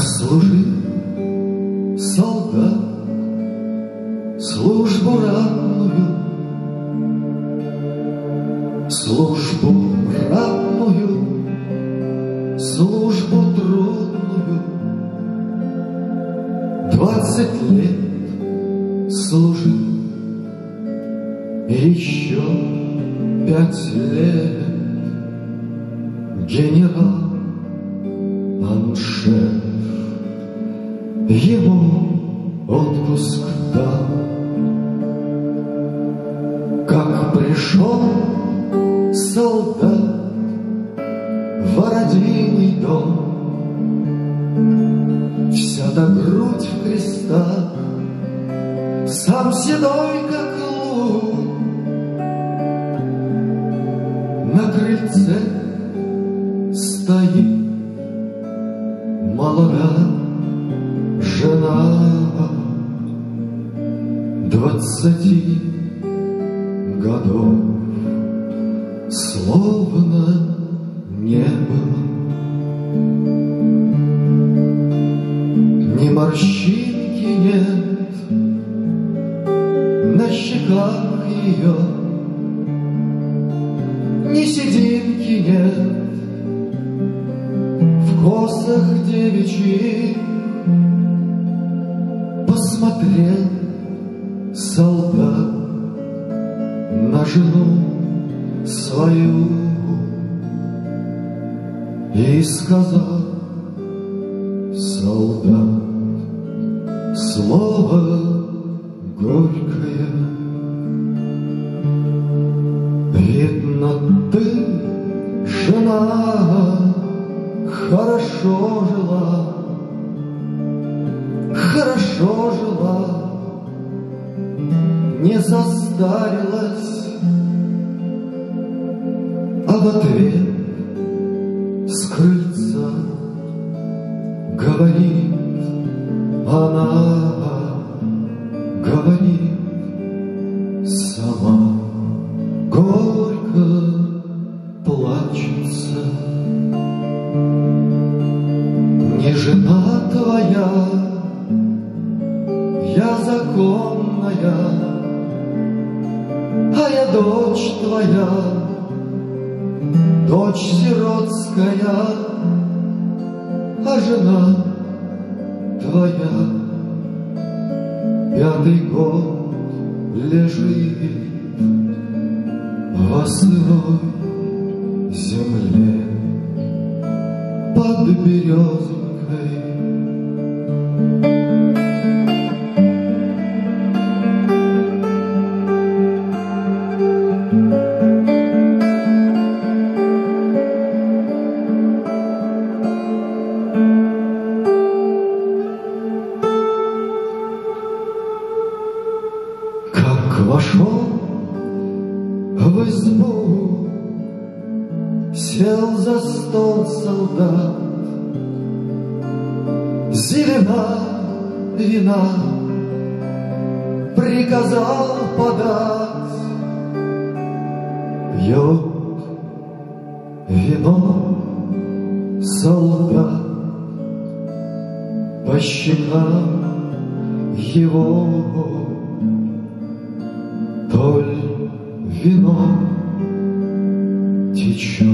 Как служил солдат службу равную, службу равную, службу трудную. Двадцать лет служил, еще пять лет генерал Аншеф ему отпуск дал. Как пришел солдат в родимый дом, Вся до грудь в крестах, сам седой, как лун, На крыльце стоит молодая двадцати годов, словно не было. Ни морщинки нет на щеках ее, Ни сединки нет в косах девичьих. На жену свою и сказал солдат слово горькое. Видно, ты, жена, хорошо жила, хорошо жила, не состарилась, а в ответ с крыльца говорит она, говорит сама, горько плачется. Не жена твоя, я законная, а я дочь твоя, дочь сиротская, а жена твоя пятый год лежит во сырой земле под березкой. В избу, Сел за стол солдат, Зелена вина приказал подать. Пьет вино солдат, По щекам его вино течет,